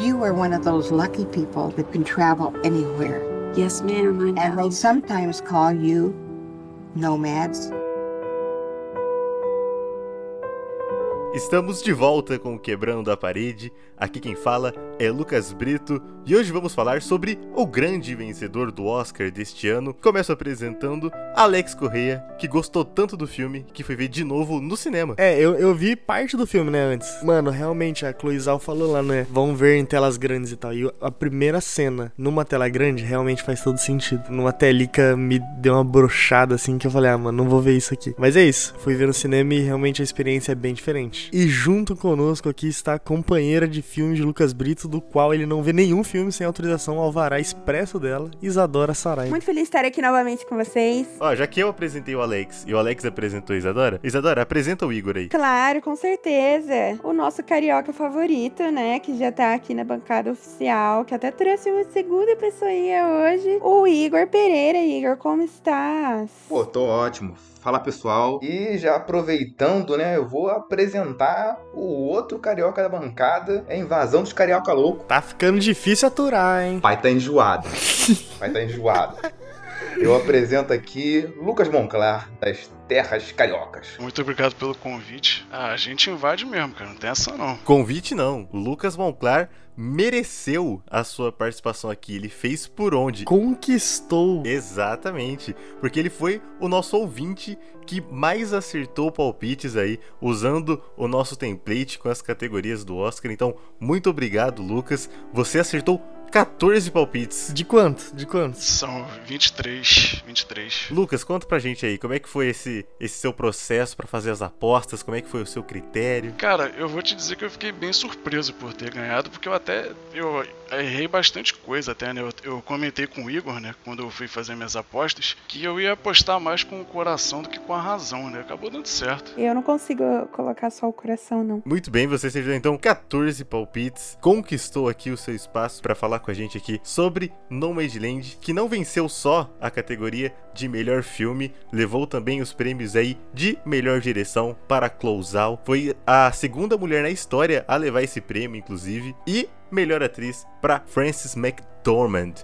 You are one of those lucky people that can travel anywhere. Yes, ma'am, I know. And they sometimes call you nomads. Estamos de volta com o Quebrando a Parede. Aqui quem fala é Lucas Brito e hoje vamos falar sobre o grande vencedor do Oscar deste ano. Começo apresentando Alex Correia, que gostou tanto do filme que foi ver de novo no cinema. É, eu, eu vi parte do filme, né, antes. Mano, realmente, a Chloe Zhao falou lá, né, vão ver em telas grandes e tal. E a primeira cena numa tela grande realmente faz todo sentido. Numa telica me deu uma brochada assim que eu falei, ah, mano, não vou ver isso aqui. Mas é isso, fui ver no cinema e realmente a experiência é bem diferente. E junto conosco aqui está a companheira de filme de Lucas Brito, do qual ele não vê nenhum filme sem autorização alvará expresso dela, Isadora Sarai. Muito feliz de estar aqui novamente com vocês. Ó, já que eu apresentei o Alex e o Alex apresentou a Isadora, Isadora, apresenta o Igor aí. Claro, com certeza. O nosso carioca favorito, né? Que já tá aqui na bancada oficial, que até trouxe uma segunda pessoinha hoje. O Igor Pereira. Igor, como estás? Pô, tô ótimo. Fala pessoal, e já aproveitando, né, eu vou apresentar o outro carioca da bancada, é a invasão dos carioca louco. Tá ficando difícil aturar, hein? Pai tá enjoado. Pai tá enjoado. Eu apresento aqui Lucas Monclar, das terras cariocas. Muito obrigado pelo convite. Ah, a gente invade mesmo, cara, não tem essa não. Convite não. Lucas Monclar mereceu a sua participação aqui. Ele fez por onde? Conquistou. Exatamente. Porque ele foi o nosso ouvinte que mais acertou palpites aí, usando o nosso template com as categorias do Oscar. Então, muito obrigado, Lucas. Você acertou 14 palpites. De quanto? De quantos? São 23, 23. Lucas, conta pra gente aí, como é que foi esse, esse seu processo para fazer as apostas? Como é que foi o seu critério? Cara, eu vou te dizer que eu fiquei bem surpreso por ter ganhado, porque eu até eu errei bastante coisa até, né? Eu, eu comentei com o Igor, né, quando eu fui fazer minhas apostas, que eu ia apostar mais com o coração do que com a razão, né? Acabou dando certo. Eu não consigo colocar só o coração, não. Muito bem, você acertou então 14 palpites, conquistou aqui o seu espaço para falar com a gente aqui sobre Nomadland, que não venceu só a categoria de melhor filme, levou também os prêmios aí de melhor direção para Clouzal. Foi a segunda mulher na história a levar esse prêmio, inclusive, e melhor atriz para Frances McDormand.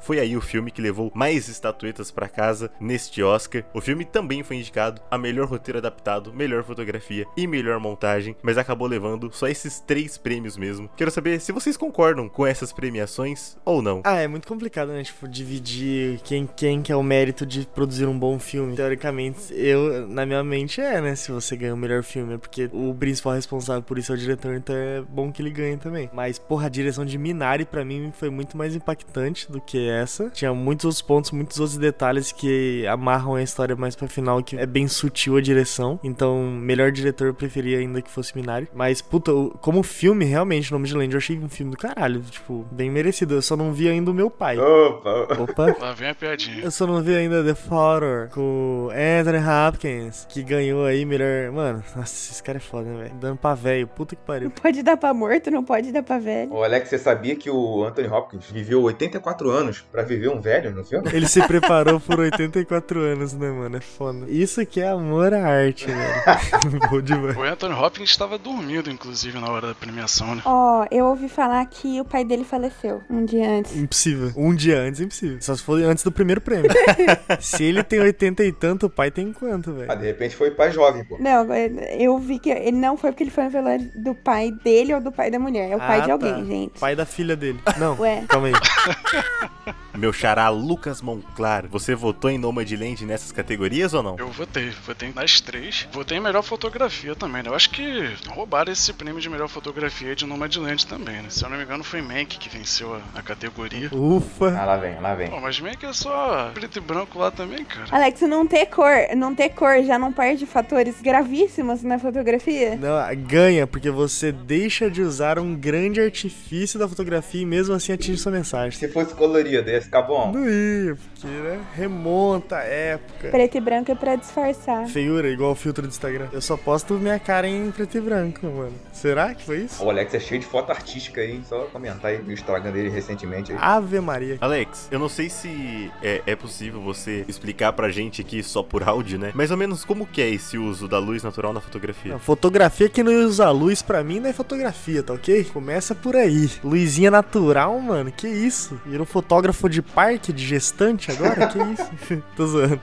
Foi aí o filme que levou mais estatuetas para casa neste Oscar. O filme também foi indicado a melhor roteiro adaptado, melhor fotografia e melhor montagem, mas acabou levando só esses três prêmios mesmo. Quero saber se vocês concordam com essas premiações ou não. Ah, é muito complicado, né? Tipo, dividir quem, quem que é o mérito de produzir um bom filme. Teoricamente, eu, na minha mente, é, né? Se você ganha o melhor filme, é porque o principal responsável por isso é o diretor, então é bom que ele ganhe também. Mas, porra, a direção de Minari, para mim, foi muito mais impactante do que essa. Tinha muitos outros pontos, muitos outros detalhes que amarram a história mais pra final, que é bem sutil a direção. Então, melhor diretor eu preferia ainda que fosse Minari. Mas, puta, como filme, realmente, o nome de Land, eu achei um filme do caralho. Tipo, bem merecido. Eu só não vi ainda o meu pai. Opa! Opa! Lá vem a piadinha. Eu só não vi ainda The Father com Anthony Hopkins, que ganhou aí melhor. Mano, nossa, esse cara é foda, né, velho? Dando pra velho, puta que pariu. Não pode dar pra morto, não pode dar pra velho. Ô Alex, você sabia que o Anthony Hopkins viveu 84 anos pra viver um velho no filme? Ele se preparou por 84 anos, né, mano? É foda. Isso que é amor à arte, velho. Bom demais. O Anthony Hopkins estava dormindo, inclusive, na hora da premiação, né? Ó, eu ouvi falar que o pai dele faleceu um dia antes. Impossível. Um dia antes, impossível. Só se for antes do primeiro prêmio. se ele tem 80 e tanto, o pai tem quanto, velho? Ah, de repente foi pai jovem, pô. Não, eu vi que ele não foi porque ele foi no velório do pai dele ou do pai da mulher. É o pai Ah, de alguém, tá. gente. Pai da filha dele. Não, Ué. calma aí. Meu xará Lucas Monclar, você votou em Nomadland nessas categorias ou não? Eu votei, votei nas três. Votei em melhor fotografia também, né? Eu acho que roubaram esse prêmio de melhor fotografia de Nomadland também, né? Se eu não me engano, foi Mank que venceu a, a categoria. Ufa. Ah, lá vem, lá vem. Pô, mas Mank é só preto e branco lá também, cara. Alex, não ter cor, não ter cor já não perde fatores gravíssimos na fotografia? Não, ganha, porque você deixa de usar um grande artifício da fotografia e mesmo assim atinge sua mensagem. Se fosse colorido, ia ficar bom? Não ia, porque, né? Remonta a época. Preto e branco é pra disfarçar. Feiura, igual o filtro do Instagram. Eu só posto minha cara em preto e branco, mano. Será que foi isso? O Alex é cheio de foto artística aí, só comentar aí no Instagram dele recentemente aí. Ave Maria. Alex, eu não sei se é, é possível você explicar pra gente aqui só por áudio, né? Mais ou menos como que é esse uso da luz natural na fotografia? A fotografia que não usa luz pra mim não é fotografia, tá ok? Começa por aí. Luzinha natural, mano, que isso? Virou fotógrafo de parque, de gestante agora? que isso? Tô zoando.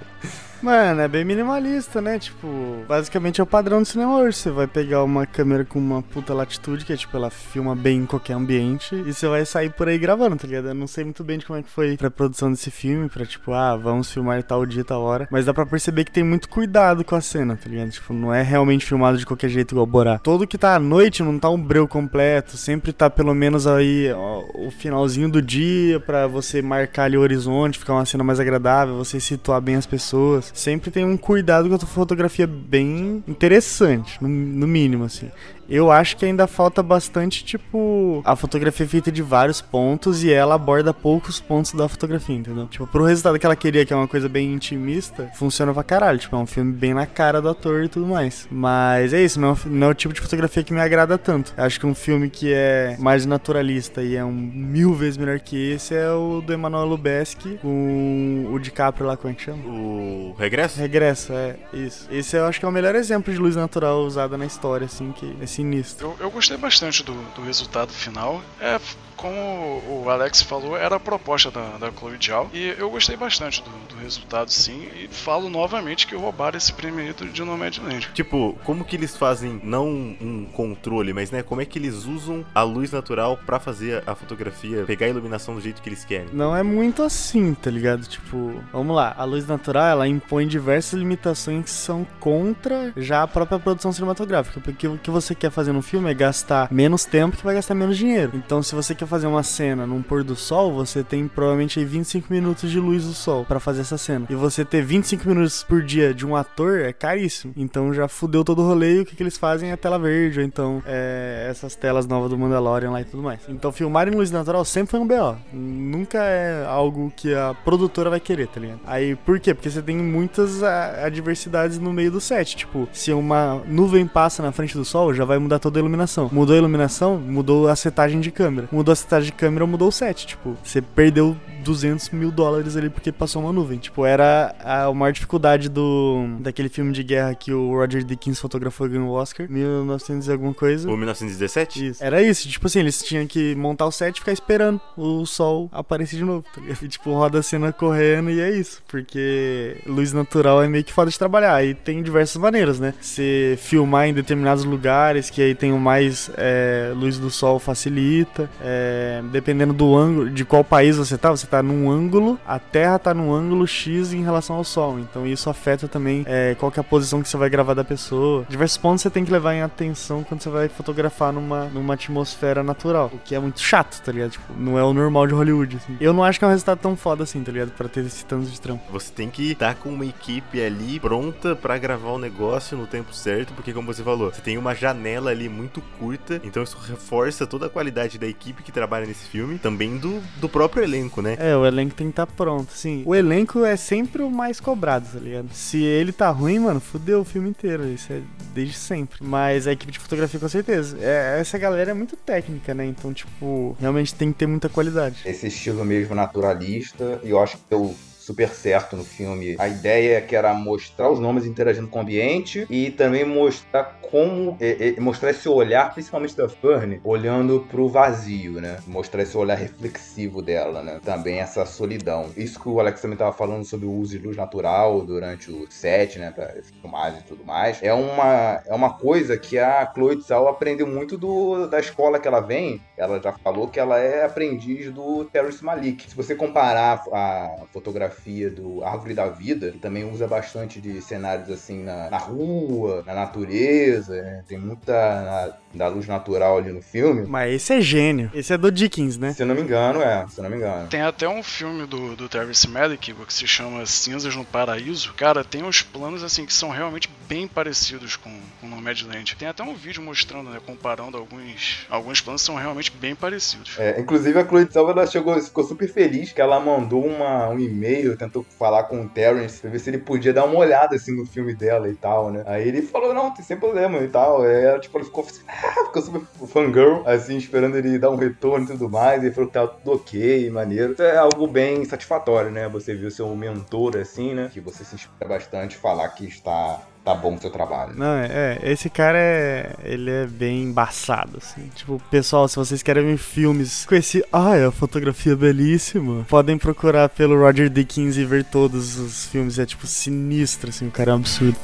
Mano, é bem minimalista, né? Tipo, basicamente é o padrão do cinema hoje. Você vai pegar uma câmera com uma puta latitude, que é tipo, ela filma bem em qualquer ambiente, e você vai sair por aí gravando, tá ligado? Eu não sei muito bem de como é que foi pra produção desse filme, pra tipo, ah, vamos filmar tal dia, tal hora. Mas dá pra perceber que tem muito cuidado com a cena, tá ligado? Tipo, não é realmente filmado de qualquer jeito igual Borá. Todo que tá à noite não tá um breu completo, sempre tá pelo menos aí ó, o finalzinho do dia pra você marcar ali o horizonte, ficar uma cena mais agradável, você situar bem as pessoas sempre tem um cuidado com a fotografia bem interessante, no, no mínimo, assim. Eu acho que ainda falta bastante, tipo, a fotografia é feita de vários pontos e ela aborda poucos pontos da fotografia, entendeu? Tipo, pro resultado que ela queria, que é uma coisa bem intimista, funciona pra caralho. Tipo, é um filme bem na cara do ator e tudo mais. Mas é isso, não é, não é o tipo de fotografia que me agrada tanto. Eu acho que um filme que é mais naturalista e é um mil vezes melhor que esse é o do Emmanuel Lubezki com o DiCaprio lá, como é que chama? O Regresso? Regresso, é, isso. Esse eu acho que é o melhor exemplo de luz natural usada na história, assim, que é sinistro. Eu, eu gostei bastante do, do resultado final. É, como o Alex falou, era a proposta da, da Chloe Zhao. E eu gostei bastante do, do resultado, sim. E falo novamente que roubaram esse prêmio aí do- de Nomadland. Tipo, como que eles fazem, não um controle, mas né, como é que eles usam a luz natural pra fazer a fotografia, pegar a iluminação do jeito que eles querem? Não é muito assim, tá ligado? Tipo, vamos lá, a luz natural ela impõe diversas limitações que são contra já a própria produção cinematográfica. Porque o que você quer fazer no filme é gastar menos tempo que vai gastar menos dinheiro. Então, se você quer fazer uma cena num pôr do sol, você tem provavelmente aí 25 minutos de luz do sol pra fazer essa cena. E você ter 25 minutos por dia de um ator é caríssimo. Então já fudeu todo o rolê e o que, que eles fazem é tela verde, ou então é, essas telas novas do Mandalorian lá e tudo mais. Então filmar em luz natural sempre foi um BO. Nunca é algo que a produtora vai querer, tá ligado? Aí por quê? Porque você tem muitas adversidades no meio do set. Tipo, se uma nuvem passa na frente do sol, já vai mudar toda a iluminação. Mudou a iluminação, mudou a setagem de câmera. Mudou a setagem de câmera, mudou o set. Tipo, você perdeu 200 mil dólares ali porque passou uma nuvem. Tipo, era a maior dificuldade do daquele filme de guerra que o Roger Deakins fotografou e ganhou o Oscar, 1900 e alguma coisa. O 1917? Isso. Era isso, tipo assim, eles tinham que montar o set e ficar esperando o sol aparecer de novo, tá ligado? E tipo, roda a cena correndo e é isso. Porque luz natural é meio que foda de trabalhar. E tem diversas maneiras, né? Você filmar em determinados lugares que aí tem o mais é, luz do sol facilita. É, dependendo do ângulo, de qual país você tá, você tá num ângulo, a Terra tá num ângulo X em relação ao Sol. Então isso afeta também é, qual que é a posição que você vai gravar da pessoa. Diversos pontos você tem que levar em atenção quando você vai fotografar numa, numa atmosfera natural. O que é muito chato, tá ligado? Tipo, não é o normal de Hollywood, assim. Eu não acho que é um resultado tão foda assim, tá ligado? Pra ter esse tanto de trampo. Você tem que estar com uma equipe ali pronta pra gravar o negócio no tempo certo, porque como você falou, você tem uma janela ali muito curta, então isso reforça toda a qualidade da equipe que trabalha nesse filme, também do, do próprio elenco, né? É, o elenco tem que estar pronto, sim. O elenco é sempre o mais cobrado, tá ligado? Se ele tá ruim, mano, fudeu o filme inteiro. Isso é desde sempre. Mas a equipe de fotografia, com certeza. É, essa galera é muito técnica, né? Então, tipo, realmente tem que ter muita qualidade. Esse estilo mesmo naturalista, e eu acho que deu super certo no filme. A ideia que era mostrar os nomes interagindo com o ambiente e também mostrar como é, é, mostrar esse olhar, principalmente da Fern, olhando pro vazio, né? Mostrar esse olhar reflexivo dela, né? Também essa solidão. Isso que o Alex também tava falando sobre o uso de luz natural durante o set, né? Pra filmagem e tudo mais. É uma, é uma coisa que a Chloe Zhao aprendeu muito do, da escola que ela vem. Ela já falou que ela é aprendiz do Terrence Malik. Se você comparar a fotografia do Árvore da Vida, que também usa bastante de cenários assim na, na rua, na natureza, né? tem muita da luz natural ali no filme. Mas esse é gênio. Esse é do Dickens, né? Se eu não me engano, é. Se eu não me engano. Tem até um filme do, do Travis Malick que se chama Cinzas no Paraíso. Cara, tem uns planos assim que são realmente bem parecidos com, com Nomadland. Tem até um vídeo mostrando, né, comparando alguns alguns planos que são realmente bem parecidos. É, inclusive a Chloe Salva ela chegou, ficou super feliz que ela mandou uma, um e-mail, tentou falar com o Terrence pra ver se ele podia dar uma olhada assim no filme dela e tal, né? Aí ele falou, não, tem sem problema e tal. Aí ela, tipo, ela ficou assim, ah, ficou super fangirl, assim, esperando ele dar um retorno e tudo mais. Ele falou que tava tudo ok, maneiro. Isso é algo bem satisfatório, né? Você viu seu mentor assim, né? Que você se inspira bastante falar que está tá bom o seu trabalho. Não, é, é, esse cara é. Ele é bem embaçado, assim. Tipo, pessoal, se vocês querem ver filmes com esse. Ai, a fotografia é belíssima. Podem procurar pelo Roger Dickens e ver todos os filmes. É tipo sinistro, assim, o cara é um absurdo.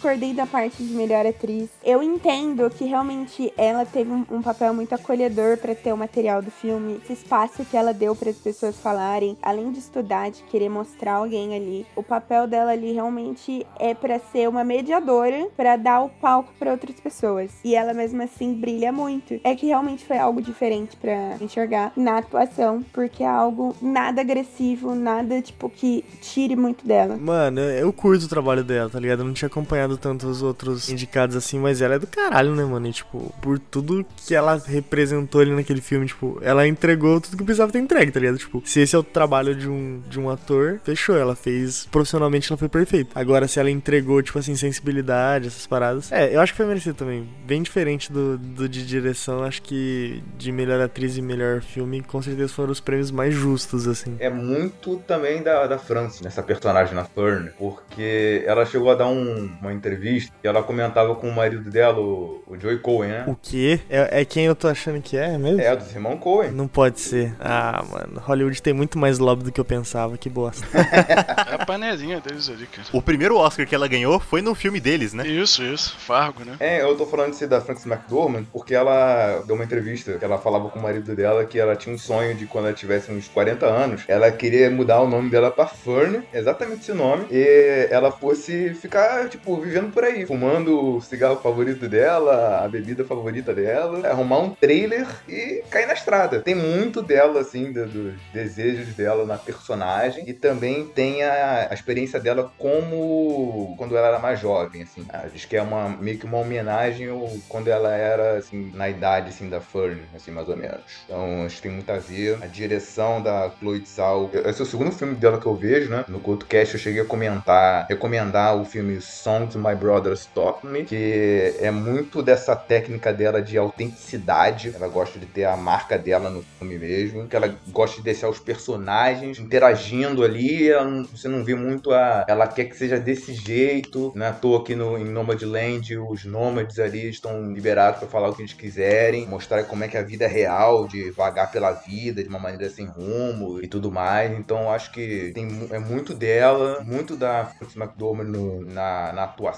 Discordei da parte de melhor atriz. Eu entendo que realmente ela teve um, um papel muito acolhedor pra ter o material do filme, esse espaço que ela deu para as pessoas falarem, além de estudar, de querer mostrar alguém ali. O papel dela ali realmente é pra ser uma mediadora pra dar o palco pra outras pessoas. E ela mesmo assim brilha muito. É que realmente foi algo diferente pra enxergar na atuação, porque é algo nada agressivo, nada tipo que tire muito dela. Mano, eu curto o trabalho dela, tá ligado? Eu não tinha acompanhado tanto os outros indicados assim, mas ela é do caralho, né, mano? E, tipo, por tudo que ela representou ali naquele filme, tipo, ela entregou tudo que precisava ter entregue, tá ligado? Tipo, se esse é o trabalho de um, de um ator, fechou. Ela fez, profissionalmente, ela foi perfeita. Agora, se ela entregou, tipo assim, sensibilidade, essas paradas. É, eu acho que foi merecido também. Bem diferente do, do de direção, acho que de melhor atriz e melhor filme, com certeza foram os prêmios mais justos, assim. É muito também da, da França, nessa personagem na Fern, porque ela chegou a dar um- uma entrevista e ela comentava com o marido dela, o, o Joey Cohen, né? O quê? É, é quem eu tô achando que é mesmo? É, dos irmãos Cohen. Não pode ser. Ah, mano, Hollywood tem muito mais lobby do que eu pensava, que bosta. É a panelinha deles ali, cara. O primeiro Oscar que ela ganhou foi no filme deles, né? Isso, isso. Fargo, né? É, eu tô falando disso da Frances McDormand porque ela deu uma entrevista que ela falava com o marido dela que ela tinha um sonho de quando ela tivesse uns 40 anos, ela queria mudar o nome dela pra Fern, exatamente esse nome, e ela fosse ficar, tipo, vivendo por aí, fumando o cigarro favorito dela, a bebida favorita dela, arrumar um trailer e cair na estrada. Tem muito dela, assim, do- dos desejos dela na personagem e também tem a, a experiência dela como quando ela era mais jovem, assim. Ah, Diz que é uma, meio que uma homenagem ao, quando ela era, assim, na idade, assim, da Fern, assim, mais ou menos. Então, acho que tem muito a ver. A direção da Chloe Zhao, esse é o segundo filme dela que eu vejo, né? No CultoCast eu cheguei a comentar, recomendar o filme Songs My Brothers Taught Me, que é muito dessa técnica dela de autenticidade. Ela gosta de ter a marca dela no filme mesmo, que ela gosta de deixar os personagens interagindo ali. não- você não vê muito a. Ela quer que seja desse jeito. Não é à toa que no, em Nomadland os nômades ali estão liberados para falar o que eles quiserem, mostrar como é que a vida é real, de vagar pela vida de uma maneira sem rumo e tudo mais. Então acho que tem, é muito dela, muito da Frances McDormand no- na, na atuação.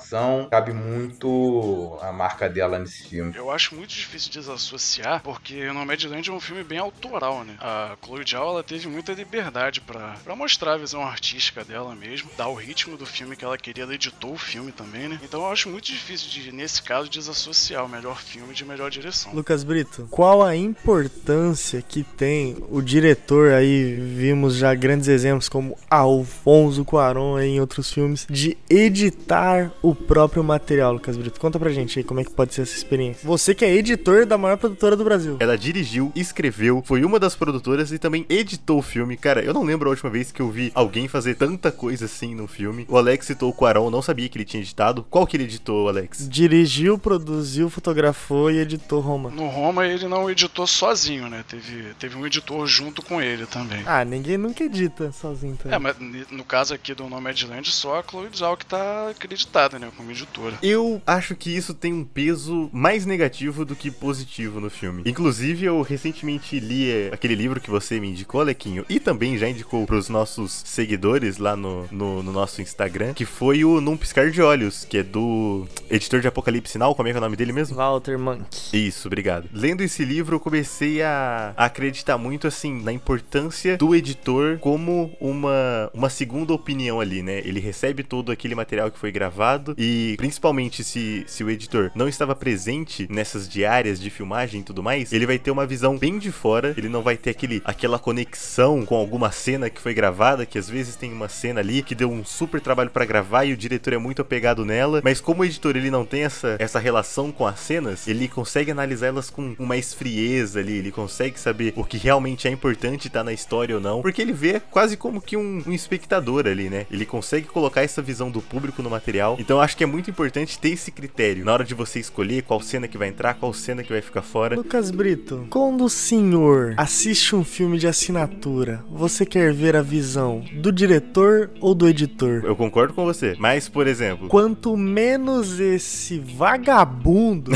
Cabe muito a marca dela nesse filme. Eu acho muito difícil desassociar, porque Nomadland é um filme bem autoral, né? A Chloe Zhao, ela teve muita liberdade pra pra mostrar a visão artística dela mesmo, dar o ritmo do filme que ela queria, ela editou o filme também, né? Então eu acho muito difícil, de, nesse caso, desassociar o melhor filme de melhor direção. Lucas Brito, qual a importância que tem o diretor aí, vimos já grandes exemplos como Alfonso Cuarón em outros filmes, de editar o próprio material, Lucas Brito? Conta pra gente aí como é que pode ser essa experiência. Você que é editor da maior produtora do Brasil. Ela dirigiu, escreveu, foi uma das produtoras e também editou o filme. Cara, eu não lembro a última vez que eu vi alguém fazer tanta coisa assim no filme. O Alex citou o Quaron, não sabia que ele tinha editado. Qual que ele editou, Alex? Dirigiu, produziu, fotografou e editou Roma. No Roma ele não editou sozinho, né? Teve, teve um editor junto com ele também. Ah, ninguém nunca edita sozinho também. É, mas no caso aqui do Nomadland, só a Chloe Zhao que tá acreditada, né, como editora. Eu acho que isso tem um peso mais negativo do que positivo no filme. Inclusive, eu recentemente li eh, aquele livro que você me indicou, Alequinho, e também já indicou pros nossos seguidores lá no, no, no nosso Instagram, que foi o Num Piscar de Olhos, que é do editor de Apocalipse Now, como é que é o nome dele mesmo? Walter Monk. Isso, obrigado. Lendo esse livro, eu comecei a, a acreditar muito, assim, na importância do editor como uma, uma segunda opinião ali, né? Ele recebe todo aquele material que foi gravado e, principalmente, se, se o editor não estava presente nessas diárias de filmagem e tudo mais, ele vai ter uma visão bem de fora, ele não vai ter aquele, aquela conexão com alguma cena que foi gravada, que às vezes tem uma cena ali que deu um super trabalho pra gravar e o diretor é muito apegado nela, mas como o editor ele não tem essa, essa relação com as cenas, ele consegue analisar elas com uma frieza ali, ele consegue saber o que realmente é importante estar na história ou não, porque ele vê quase como que um, um espectador ali, né? Ele consegue colocar essa visão do público no material, então eu acho que é muito importante ter esse critério na hora de você escolher qual cena que vai entrar, qual cena que vai ficar fora. Lucas Brito, quando o senhor assiste um filme de assinatura, você quer ver a visão do diretor ou do editor? Eu concordo com você, mas por exemplo, Quanto menos esse vagabundo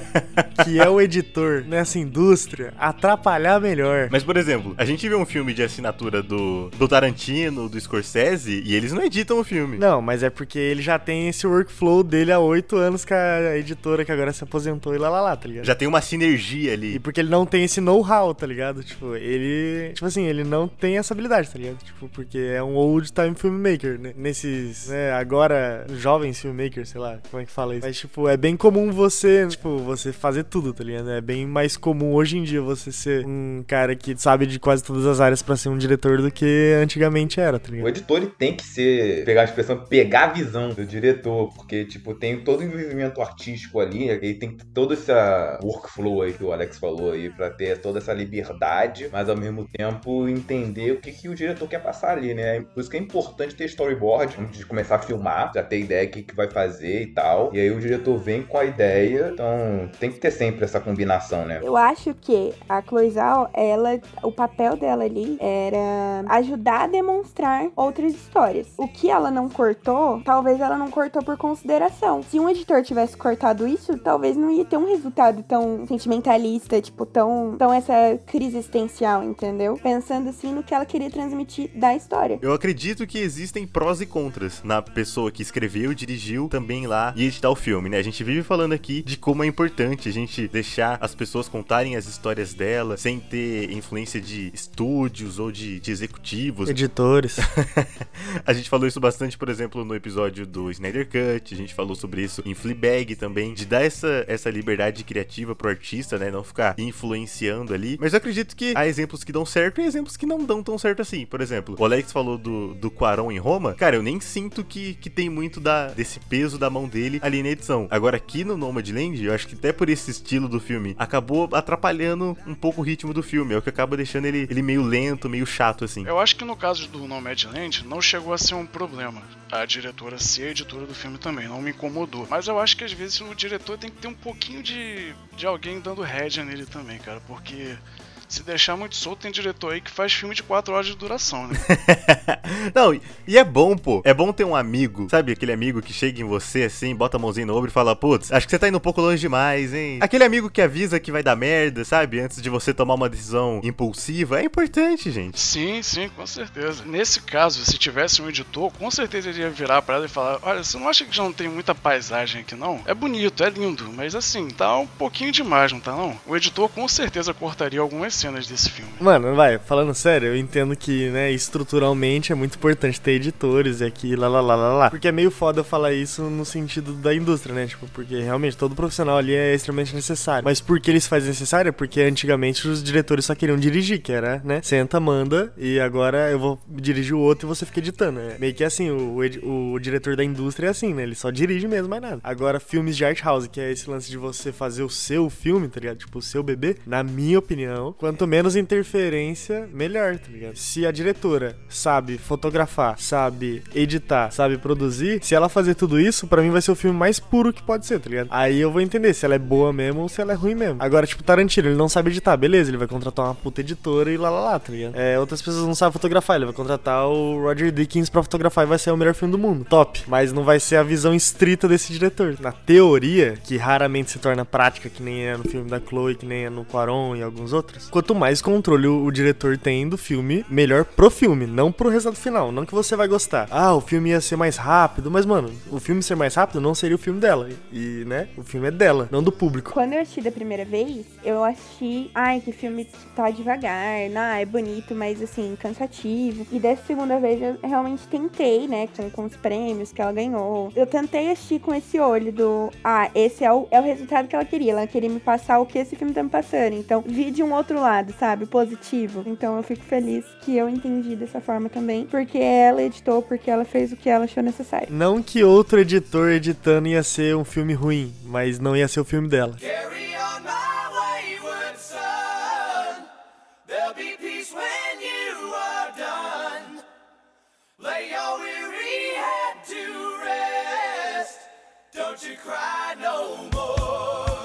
que é o editor nessa indústria atrapalhar, melhor. Mas, por exemplo, a gente vê um filme de assinatura do, do Tarantino, do Scorsese, e eles não editam o filme. Não, mas é porque ele já tem esse workflow dele há oito anos com a editora que agora se aposentou e lá lá lá, tá ligado? Já tem uma sinergia E ali. porque ele não tem esse know-how, tá ligado? Tipo, ele. Tipo assim, ele não tem essa habilidade, tá ligado? Tipo, porque é um old time filmmaker, né? Nesses, né, agora, jovens filmmakers, sei lá, como é que fala isso? Mas, tipo, é bem comum você, tipo, você fazer tudo, tá ligado? É bem mais comum hoje em dia você ser um cara que sabe de quase todas as áreas pra ser um diretor do que antigamente era, tá O ligado? editor ele tem que ser, pegar a expressão, pegar a visão do diretor, porque, tipo, tem todo o envolvimento artístico ali, ele tem todo esse workflow aí que o Alex falou aí, pra ter toda essa liberdade, mas ao mesmo tempo entender o que, que o diretor quer passar ali, né? Por isso que é importante ter storyboard antes de começar a filmar, já ter ideia do que, que vai fazer e tal, e aí o diretor vem com a ideia, então tem que ter sempre essa combinação, né? Eu acho que a Chloe Zhao, ela, o papel dela ali era ajudar a demonstrar outras histórias. O que ela não cortou, talvez ela não cortou por consideração. Se um editor tivesse cortado isso, talvez não ia ter um resultado tão sentimentalista, tipo, tão, tão essa crise existencial, entendeu? Pensando assim no que ela queria transmitir da história. Eu acredito que existem prós e contras na pessoa que escreveu, dirigiu também lá e editar o filme, né? A gente vive falando aqui de como é importante a gente deixar as pessoas contarem as histórias dela sem ter influência de estúdios ou de, de executivos. Editores. A gente falou isso bastante, por exemplo, no episódio do Snyder Cut, a gente falou sobre isso em Fleabag também, de dar essa, essa liberdade criativa pro artista, né, não ficar influenciando ali. Mas eu acredito que há exemplos que dão certo e exemplos que não dão tão certo assim. Por exemplo, o Alex falou do, do Quaron em Roma, cara, eu nem sinto que, que tem muito da, desse peso da mão dele ali na edição. Agora aqui no Nomadland, eu acho que até por esse estilo do filme, acabou atrapalhando um pouco o ritmo do filme, é o que acaba deixando ele, ele meio lento, meio chato assim. Eu acho que no caso do Nomadland não chegou a ser um problema. A diretora ser a editora do filme também, não me incomodou. Mas eu acho que às vezes o diretor tem que ter um pouquinho de, de alguém dando rédea nele também, cara. Porque se deixar muito solto, tem diretor aí que faz filme de 4 horas de duração, né? Não, e é bom, pô. É bom ter um amigo, sabe? Aquele amigo que chega em você assim, bota a mãozinha no ombro e fala: Putz, acho que você tá indo um pouco longe demais, hein? Aquele amigo que avisa que vai dar merda, sabe? Antes de você tomar uma decisão impulsiva. É importante, gente. Sim, sim, com certeza. Nesse caso, se tivesse um editor, com certeza ele ia virar pra ela e falar: Olha, você não acha que já não tem muita paisagem aqui, não? É bonito, é lindo, mas assim, tá um pouquinho demais, não tá não? O editor com certeza cortaria algumas cenas desse filme. Mano, vai, falando sério, eu entendo que, né, estruturalmente é muito importante ter editores e aqui, lá, lá, lá, lá, lá. Porque é meio foda eu falar isso no sentido da indústria, né? Tipo, porque realmente todo profissional ali é extremamente necessário. Mas por que eles fazem necessário? É Porque antigamente os diretores só queriam dirigir, que era, né? Senta, manda, e agora eu vou dirigir o outro e você fica editando. É meio que assim, o, edi- o diretor da indústria é assim, né? Ele só dirige mesmo, mais nada. Agora, filmes de art house, que é esse lance de você fazer o seu filme, tá ligado? Tipo, o seu bebê, na minha opinião, quando Quanto menos interferência, melhor, tá ligado? Se a diretora sabe fotografar, sabe editar, sabe produzir, se ela fazer tudo isso, pra mim vai ser o filme mais puro que pode ser, tá ligado? Aí eu vou entender se ela é boa mesmo ou se ela é ruim mesmo. Agora, tipo, Tarantino, ele não sabe editar, beleza, ele vai contratar uma puta editora e lá lá lá, tá ligado? É, outras pessoas não sabem fotografar, ele vai contratar o Roger Dickens pra fotografar e vai ser o melhor filme do mundo. Top. Mas não vai ser a visão estrita desse diretor. Na teoria, que raramente se torna prática, que nem é no filme da Chloe, que nem é no Quaron e alguns outros. Quanto mais controle o, o diretor tem do filme, melhor pro filme, não pro resultado final. Não que você vai gostar. Ah, o filme ia ser mais rápido, mas mano, o filme ser mais rápido não seria o filme dela. E, né, o filme é dela, não do público. Quando eu assisti da primeira vez, eu achei, ai, que filme tá devagar, ah, é bonito, mas assim, cansativo. E dessa segunda vez eu realmente tentei, né, com, com os prêmios que ela ganhou. Eu tentei assistir com esse olho do, ah, esse é o, é o resultado que ela queria. Ela queria me passar o que esse filme tá me passando. Então, vi de um outro lado, sabe, positivo. Então eu fico feliz que eu entendi dessa forma também, porque ela editou, porque ela fez o que ela achou necessário. Não que outro editor editando ia ser um filme ruim, mas não ia ser o filme dela. Carry on my wayward son. There'll be peace when you are done. Lay your weary head to rest. Don't you cry no more.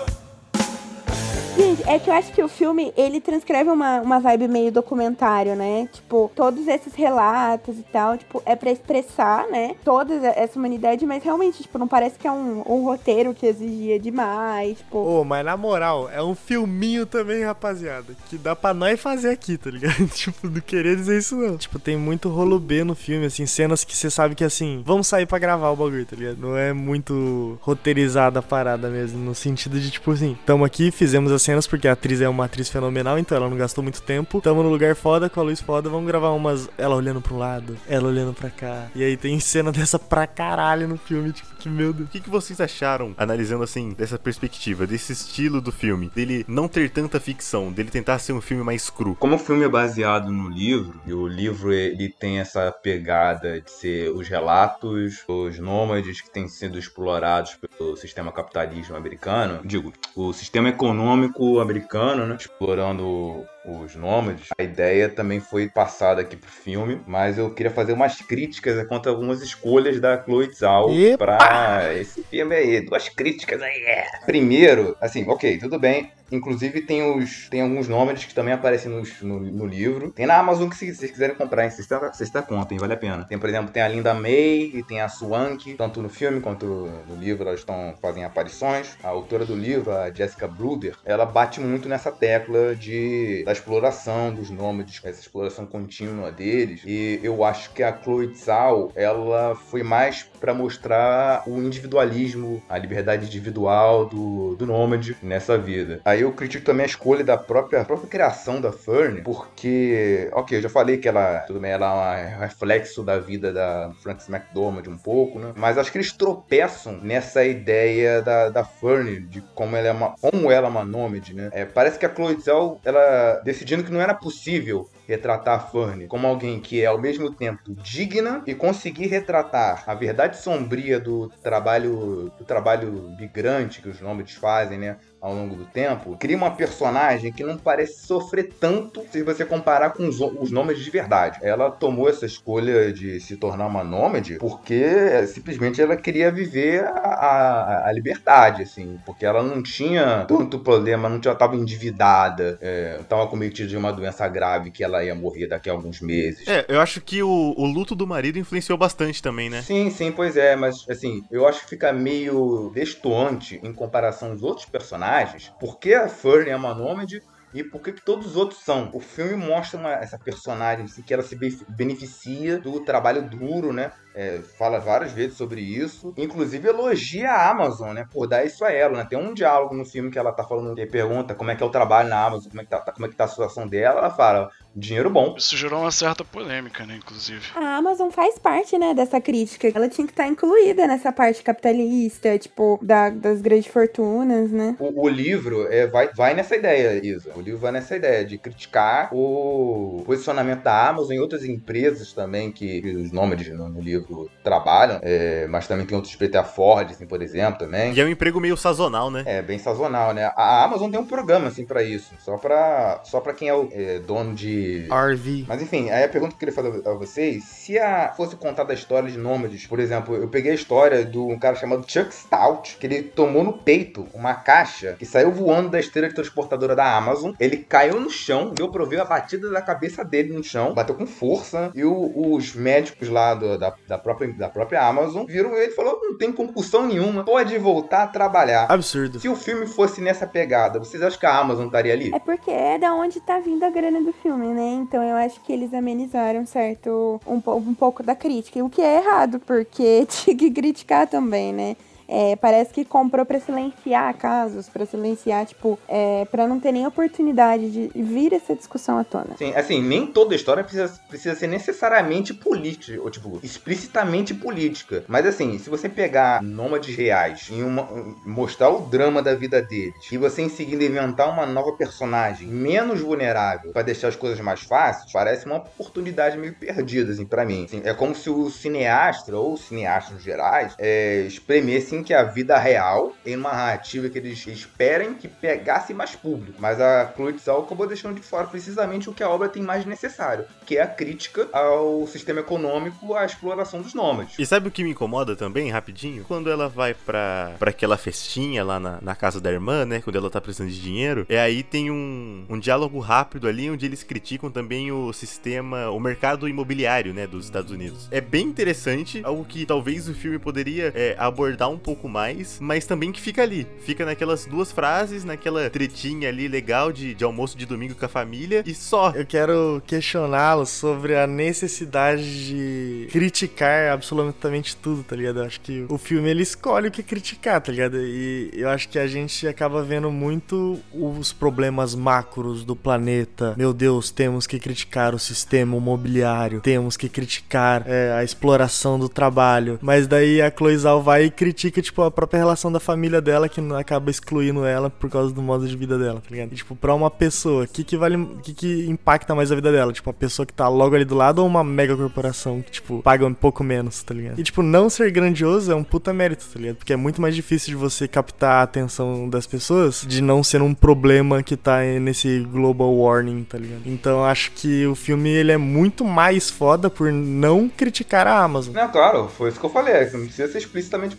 É que eu acho que o filme, ele transcreve uma, uma vibe meio documentário, né? Tipo, todos esses relatos e tal, tipo, é pra expressar, né? Toda essa humanidade, mas realmente, tipo, não parece que é um, um roteiro que exigia demais, tipo... Ô, mas na moral, é um filminho também, rapaziada. Que dá pra nós fazer aqui, tá ligado? tipo, não querer dizer isso não. Tipo, tem muito rolo B no filme, assim, cenas que você sabe que assim, vamos sair pra gravar o bagulho, tá ligado? Não é muito roteirizada a parada mesmo, no sentido de, tipo assim, tamo aqui, fizemos as cenas porque a atriz é uma atriz fenomenal, então ela não gastou muito tempo. Tamo no lugar foda, com a luz foda, vamos gravar umas. Ela olhando um lado, ela olhando pra cá. E aí tem cena dessa pra caralho no filme, tipo, meu Deus. O que, que vocês acharam, analisando assim, dessa perspectiva, desse estilo do filme? Dele não ter tanta ficção, dele tentar ser um filme mais cru. Como o filme é baseado no livro, e o livro ele tem essa pegada de ser os relatos dos nômades que têm sido explorados pelo sistema capitalismo americano, digo, o sistema econômico americano, né, explorando os nômades. A ideia também foi passada aqui pro filme, mas eu queria fazer umas críticas quanto a algumas escolhas da Chloe Zhao Epa! pra esse filme aí. Duas críticas aí. é. Primeiro, assim, ok, tudo bem. Inclusive tem os tem alguns nômades que também aparecem nos- no, no livro. Tem na Amazon que se vocês quiserem comprar em sexta, sexta conta, hein? Vale a pena. Tem, por exemplo, tem a Linda May e tem a Swank, tanto no filme quanto no livro elas estão fazem aparições. A autora do livro, a Jessica Bruder, ela bate muito nessa tecla de da exploração dos nômades, essa exploração contínua deles. E eu acho que a Chloe Zhao, ela foi mais pra mostrar o individualismo, a liberdade individual do, do nômade nessa vida. Eu critico também a escolha da própria, própria criação da Fern, porque, ok, eu já falei que ela, tudo bem, ela é um reflexo da vida da Frances McDormand um pouco, né? Mas acho que eles tropeçam nessa ideia da, da Fern, de como ela é uma, como ela é uma nômade, né? É, parece que a Chloe Zhao, ela decidindo que não era possível retratar a Fern como alguém que é ao mesmo tempo digna e conseguir retratar a verdade sombria do trabalho do trabalho migrante que os nômades fazem, né? Ao longo do tempo, cria uma personagem que não parece sofrer tanto se você comparar com os, os nômades de verdade. Ela tomou essa escolha de se tornar uma nômade porque simplesmente ela queria viver a, a, a liberdade, assim, porque ela não tinha tanto problema, não tinha, tava endividada, é, tava cometida de uma doença grave que ela ia morrer daqui a alguns meses. É, eu acho que o, o luto do marido influenciou bastante também, né? Sim, sim, pois é, mas assim, eu acho que fica meio destoante em comparação aos outros personagens, porque a Fern é uma nômade e por que que todos os outros são. O filme mostra uma- essa personagem assim, que ela se be- beneficia do trabalho duro, né? É, fala várias vezes sobre isso. Inclusive elogia a Amazon, né? Por dar isso a ela, né? Tem um diálogo no filme que ela tá falando, que pergunta como é que é o trabalho na Amazon, como é que tá, como é que tá a situação dela. Ela fala, dinheiro bom. Isso gerou uma certa polêmica, né, inclusive. A Amazon faz parte, né, dessa crítica. Ela tinha que estar incluída nessa parte capitalista, tipo, da- das grandes fortunas, né? O, o livro é, vai, vai nessa ideia, Isa. O livro vai nessa ideia de criticar o posicionamento da Amazon e outras empresas também que, que os nômades no, no livro trabalham, é, mas também tem outros PT a Ford, assim, por exemplo, também. E é um emprego meio sazonal, né? É, bem sazonal, né? A Amazon tem um programa, assim, pra isso. Só pra, só pra quem é o é, dono de... RV. Mas enfim, aí a pergunta que eu queria fazer a vocês, se a, fosse contada a história de nômades, por exemplo, eu peguei a história de um cara chamado Chuck Stout, que ele tomou no peito uma caixa que saiu voando da esteira de transportadora da Amazon, ele caiu no chão, deu pra ouvir a batida da cabeça dele no chão, bateu com força, e o- os médicos lá do- da, da, própria, da própria Amazon viram ele e falou, não tem concussão nenhuma, pode voltar a trabalhar. Absurdo. Se o filme fosse nessa pegada, vocês acham que a Amazon estaria ali? É porque é da onde tá vindo a grana do filme, né? Então eu acho que eles amenizaram, certo, um, um pouco da crítica. O que é errado, porque tinha que criticar também, né? É, parece que comprou pra silenciar casos, pra silenciar, tipo, é, para não ter nem oportunidade de vir essa discussão à tona. Sim, assim, nem toda história precisa, precisa ser necessariamente política, ou tipo, explicitamente política. Mas assim, se você pegar nômades reais e uma- mostrar o drama da vida deles, e você em seguida inventar uma nova personagem menos vulnerável pra deixar as coisas mais fáceis, parece uma oportunidade meio perdida, assim, pra mim. Assim, é como se o cineasta, ou cineastas gerais, é, espremessem que a vida real tem uma narrativa que eles esperem que pegasse mais público. Mas a Zhao acabou deixando de fora precisamente o que a obra tem mais necessário, que é a crítica ao sistema econômico, à exploração dos nômades. E sabe o que me incomoda também, rapidinho? Quando ela vai pra, pra aquela festinha lá na, na casa da irmã, né? Quando ela tá precisando de dinheiro. E aí tem um, um diálogo rápido ali onde eles criticam também o sistema, o mercado imobiliário, né? Dos Estados Unidos. É bem interessante, algo que talvez o filme poderia é, abordar um pouco mais, mas também que fica ali. Fica naquelas duas frases, naquela tretinha ali legal de, de almoço de domingo com a família e só. Eu quero questioná-lo sobre a necessidade de criticar absolutamente tudo, tá ligado? Eu acho que o filme ele escolhe o que criticar, tá ligado? E eu acho que a gente acaba vendo muito os problemas macros do planeta. Meu Deus, temos que criticar o sistema imobiliário, temos que criticar é, a exploração do trabalho. Mas daí a Chloe Zhao vai e critica, tipo, a própria relação da família dela, que acaba excluindo ela por causa do modo de vida dela, tá ligado? E, tipo, pra uma pessoa, o que que vale, o que que impacta mais a vida dela? Tipo, a pessoa que tá logo ali do lado ou uma mega corporação que, tipo, paga um pouco menos, tá ligado? E, tipo, não ser grandioso é um puta mérito, tá ligado? Porque é muito mais difícil de você captar a atenção das pessoas de não ser um problema que tá nesse global warning, tá ligado? Então, acho que o filme, ele é muito mais foda por não criticar a Amazon. Não, claro, foi isso que eu falei, é não precisa ser explicitamente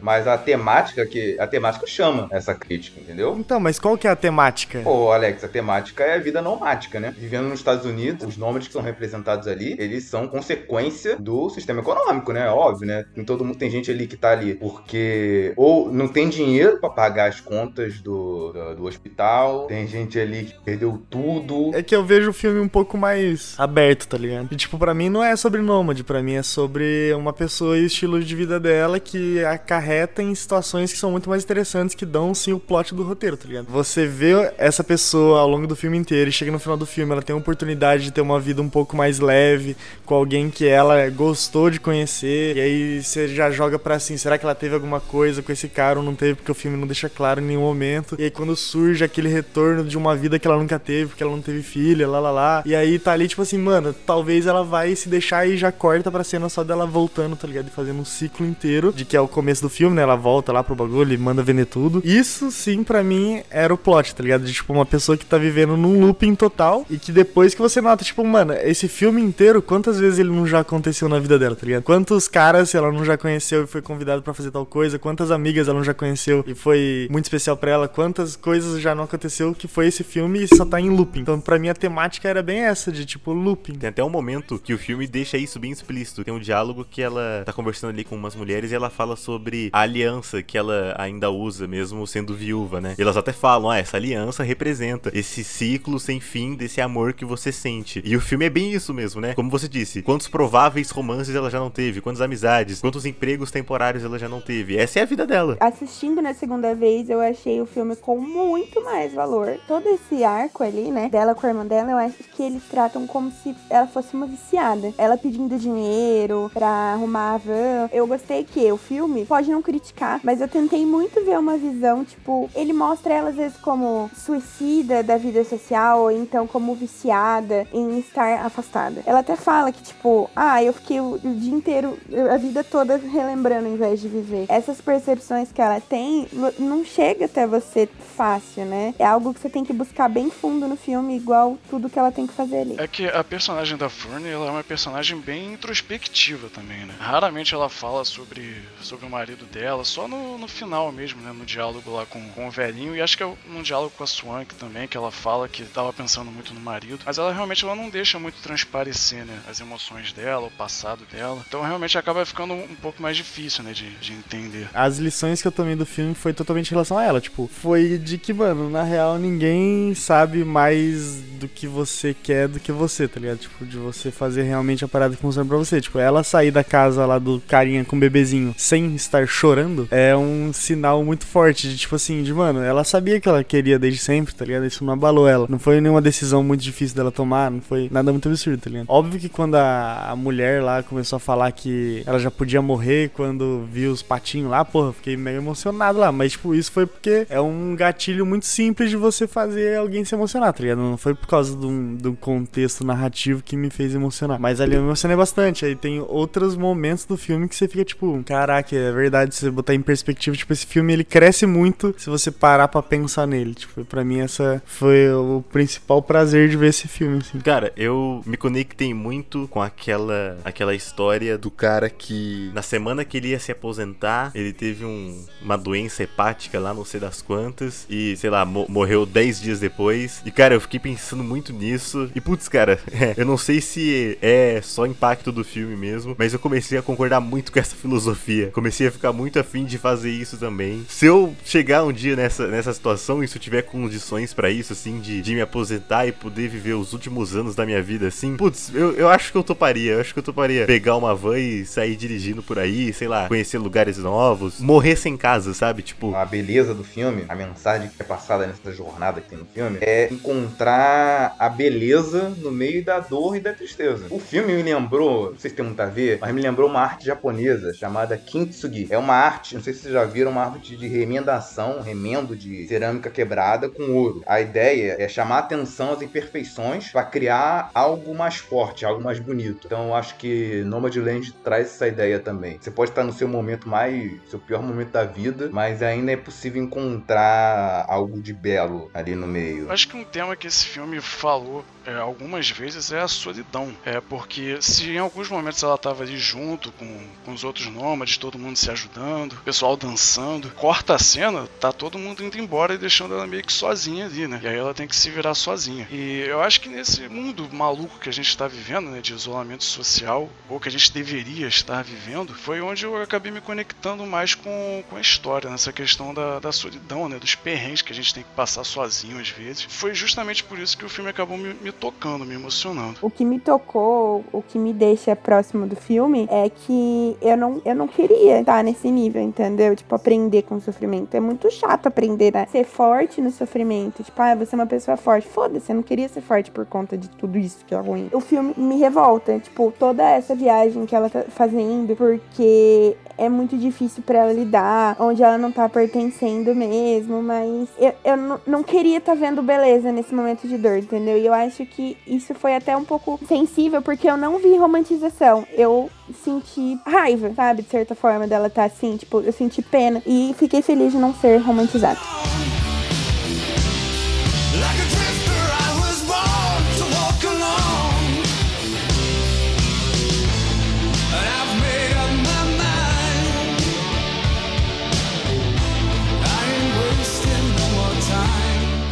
mas a temática que a temática chama essa crítica, entendeu? Então, mas qual que é a temática? Pô, Alex, a temática é a vida nomática, né? Vivendo nos Estados Unidos, os nômades que são representados ali, eles são consequência do sistema econômico, né? Óbvio, né? Tem todo mundo, tem gente ali que tá ali porque ou não tem dinheiro pra pagar as contas do, do, do hospital, tem gente ali que perdeu tudo. É que eu vejo o filme um pouco mais aberto, tá ligado? E, tipo, pra mim não é sobre nômade, pra mim é sobre uma pessoa e o estilo de vida dela que acarreta em situações que são muito mais interessantes, que dão sim o plot do roteiro, tá ligado? Você vê essa pessoa ao longo do filme inteiro e chega no final do filme, ela tem a oportunidade de ter uma vida um pouco mais leve, com alguém que ela gostou de conhecer, e aí você já joga pra assim, será que ela teve alguma coisa com esse cara ou não teve, porque o filme não deixa claro em nenhum momento. E aí quando surge aquele retorno de uma vida que ela nunca teve, porque ela não teve filha, lá lá lá. E aí tá ali, tipo assim, mano, talvez ela vai se deixar e já corta pra cena só dela voltando, tá ligado? E fazendo um ciclo inteiro, de que é o começo do filme, né? Ela volta lá pro bagulho e manda vender tudo. Isso sim, pra mim, era o plot, tá ligado? De tipo, uma pessoa que tá vivendo num looping total e que depois que você nota, tipo, mano, esse filme inteiro, quantas vezes ele não já aconteceu na vida dela, tá ligado? Quantos caras ela não já conheceu e foi convidado pra fazer tal coisa, quantas amigas ela não já conheceu e foi muito especial pra ela, quantas coisas já não aconteceu que foi esse filme e só tá em looping. Então, pra mim, a temática era bem essa, de tipo, looping. Tem até um momento que o filme deixa isso bem explícito. Tem um diálogo que ela tá conversando ali com umas mulheres e ela fala sobre a aliança que ela ainda usa, mesmo sendo viúva, né? E elas até falam, ah, essa aliança representa esse ciclo sem fim desse amor que você sente. E o filme é bem isso mesmo, né? Como você disse, quantos prováveis romances ela já não teve, quantas amizades, quantos empregos temporários ela já não teve. Essa é a vida dela. Assistindo na segunda vez, eu achei o filme com muito mais valor. Todo esse arco ali, né, dela com a irmã dela, eu acho que eles tratam como se ela fosse uma viciada. Ela pedindo dinheiro pra arrumar a van. Eu gostei que o filme pode pode não criticar, mas eu tentei muito ver uma visão, tipo, ele mostra ela às vezes como suicida da vida social, ou então como viciada em estar afastada. Ela até fala que, tipo, ah, eu fiquei o, o dia inteiro, a vida toda relembrando ao invés de viver. Essas percepções que ela tem não chega até você fácil, né? É algo que você tem que buscar bem fundo no filme, igual tudo que ela tem que fazer ali. É que a personagem da Fern, ela é uma personagem bem introspectiva também, né? Raramente ela fala sobre, sobre o marido dela, só no, no final mesmo, né? No diálogo lá com, com o velhinho, e acho que é num diálogo com a Swank também, que ela fala que tava pensando muito no marido, mas ela realmente ela não deixa muito transparecer, né? As emoções dela, o passado dela. Então realmente acaba ficando um pouco mais difícil, né? De, de entender. As lições que eu tomei do filme foi totalmente em relação a ela, tipo, foi de que, mano, na real ninguém sabe mais do que você quer do que você, tá ligado? Tipo, de você fazer realmente a parada que funciona pra você. Tipo, ela sair da casa lá do carinha com o bebezinho sem estar chorando é um sinal muito forte de, tipo assim, de, mano, ela sabia que ela queria desde sempre, tá ligado? Isso não abalou ela. Não foi nenhuma decisão muito difícil dela tomar, não foi nada muito absurdo, tá ligado? Óbvio que quando a, a mulher lá começou a falar que ela já podia morrer quando viu os patinhos lá, porra, fiquei mega emocionado lá. Mas, tipo, isso foi porque é um gatilho muito simples de você fazer alguém se emocionar, tá ligado? Não foi por causa de um, de um contexto narrativo que me fez emocionar. Mas ali eu me emocionei bastante. Aí tem outros momentos do filme que você fica, tipo, caraca, é verdade, se você botar em perspectiva, tipo, esse filme ele cresce muito se você parar pra pensar nele. Tipo, pra mim essa foi o principal prazer de ver esse filme, assim. Cara, eu me conectei muito com aquela, aquela história do cara que na semana que ele ia se aposentar, ele teve um, uma doença hepática lá, não sei das quantas, e sei lá, mo morreu 10 dias depois. E cara, eu fiquei pensando muito nisso. E putz, cara, eu não sei se é só impacto do filme mesmo, mas eu comecei a concordar muito com essa filosofia. Comecei a ficar muito afim de fazer isso também. Se eu chegar um dia nessa, nessa situação e se eu tiver condições para isso, assim, de, de me aposentar e poder viver os últimos anos da minha vida, assim, putz, eu, eu acho que eu toparia. Eu acho que eu toparia pegar uma van e sair dirigindo por aí, sei lá, conhecer lugares novos, morrer sem casa, sabe? Tipo. A beleza do filme, a mensagem que é passada nessa jornada que tem no filme, é encontrar a beleza no meio da dor e da tristeza. O filme me lembrou, não sei se tem muito a ver, mas me lembrou uma arte japonesa chamada Kintsugi. É uma arte, não sei se vocês já viram, uma arte de remendação, remendo de cerâmica quebrada com ouro. A ideia é chamar atenção às imperfeições para criar algo mais forte, algo mais bonito. Então eu acho que Nomadland traz essa ideia também. Você pode estar no seu momento mais, seu pior momento da vida, mas ainda é possível encontrar algo de belo ali no meio. Acho que um tema que esse filme falou é, algumas vezes é a solidão. É porque se em alguns momentos ela tava ali junto com, com os outros nômades, todo mundo se ajudando, o pessoal dançando, corta a cena, tá todo mundo indo embora e deixando ela meio que sozinha ali, né? E aí ela tem que se virar sozinha. E eu acho que nesse mundo maluco que a gente tá vivendo, né, de isolamento social, ou que a gente deveria estar vivendo, foi onde eu acabei me conectando mais com, com a história, nessa questão da, da solidão, né? Dos perrengues que a gente tem que passar sozinho às vezes. Foi justamente por isso que o filme acabou me, me tocando, me emocionando. O que me tocou, o que me deixa próximo do filme é que eu não, eu não queria estar nesse nível, entendeu? Tipo, aprender com o sofrimento. É muito chato aprender a ser forte no sofrimento. Tipo, ah, você é uma pessoa forte. Foda-se, eu não queria ser forte por conta de tudo isso que é ruim. O filme me revolta, tipo, toda essa viagem que ela tá fazendo, porque é muito difícil para ela lidar, onde ela não tá pertencendo mesmo, mas eu, eu não, queria estar tá vendo beleza nesse momento de dor, entendeu? E eu acho que isso foi até um pouco sensível, porque eu não vi romantização. Eu senti raiva, sabe? De certa forma, dela tá assim, tipo, eu senti pena e fiquei feliz de não ser romantizado.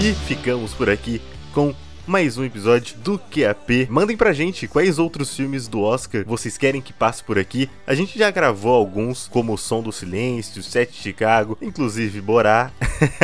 E ficamos por aqui com mais um episódio do QAP. Mandem pra gente quais outros filmes do Oscar vocês querem que passe por aqui. A gente já gravou alguns, como O Som do Silêncio, Sete de Chicago, inclusive Borá.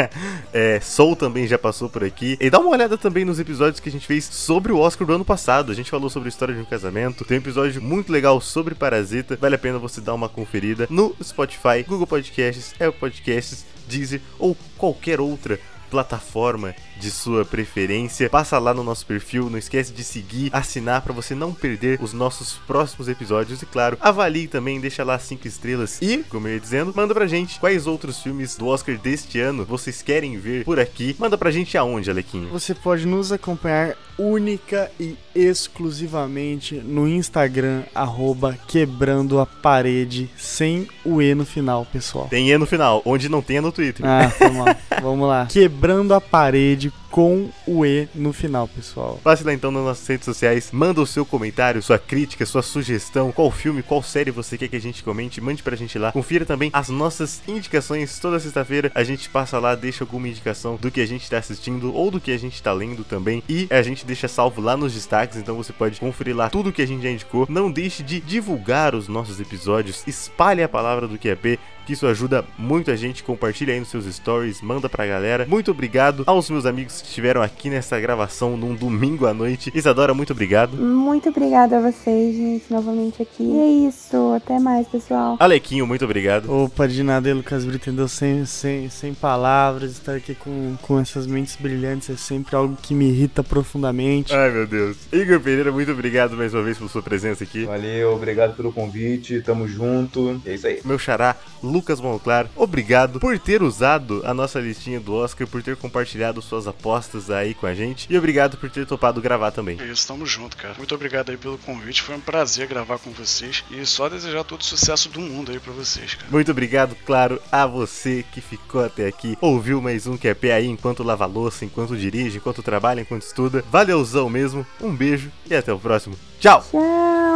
é, Soul também já passou por aqui. E dá uma olhada também nos episódios que a gente fez sobre o Oscar do ano passado. A gente falou sobre a história de um casamento. Tem um episódio muito legal sobre Parasita. Vale a pena você dar uma conferida no Spotify, Google Podcasts, Apple Podcasts, Deezer ou qualquer outra plataforma de sua preferência. Passa lá no nosso perfil, não esquece de seguir, assinar para você não perder os nossos próximos episódios e claro, avalie também, deixa lá cinco estrelas e, como eu ia dizendo, manda pra gente quais outros filmes do Oscar deste ano vocês querem ver por aqui. Manda pra gente aonde, Alequinho? Você pode nos acompanhar única e exclusivamente no Instagram, arroba quebrando a parede, sem o E no final, pessoal. Tem E no final, onde não tem é no Twitter. Ah, vamos lá. vamos lá. Quebrando a parede you com o E no final, pessoal. Passe lá então nas nossas redes sociais, manda o seu comentário, sua crítica, sua sugestão, qual filme, qual série você quer que a gente comente, mande pra gente lá. Confira também as nossas indicações toda sexta-feira. A gente passa lá, deixa alguma indicação do que a gente tá assistindo ou do que a gente tá lendo também. E a gente deixa salvo lá nos destaques, então você pode conferir lá tudo que a gente já indicou. Não deixe de divulgar os nossos episódios, espalhe a palavra do QAP, que isso ajuda muito a gente. Compartilha aí nos seus stories, manda pra galera. Muito obrigado aos meus amigos que estiveram aqui nessa gravação num domingo à noite. Isadora, muito obrigado. Muito obrigada a vocês, gente, novamente aqui. E é isso. Até mais, pessoal. Alequinho, muito obrigado. Opa, de nada, Lucas Brito, entendeu? Sem, sem, sem palavras, estar aqui com, com essas mentes brilhantes é sempre algo que me irrita profundamente. Ai, meu Deus. Igor Pereira, muito obrigado mais uma vez por sua presença aqui. Valeu, obrigado pelo convite, tamo junto. É isso aí. Meu xará, Lucas Monclar, obrigado por ter usado a nossa listinha do Oscar, por ter compartilhado suas apostas aí com a gente e obrigado por ter topado gravar também. É isso, tamo junto, cara. Muito obrigado aí pelo convite. Foi um prazer gravar com vocês. E só desejar todo o sucesso do mundo aí pra vocês, cara. Muito obrigado, claro, a você que ficou até aqui, ouviu mais um QP aí enquanto lava louça, enquanto dirige, enquanto trabalha, enquanto estuda. Valeuzão mesmo, um beijo e até o próximo. Tchau!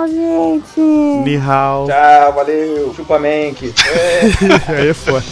Tchau, gente. Nihao. Tchau, valeu. Chupa Mank. É. Aí é foda.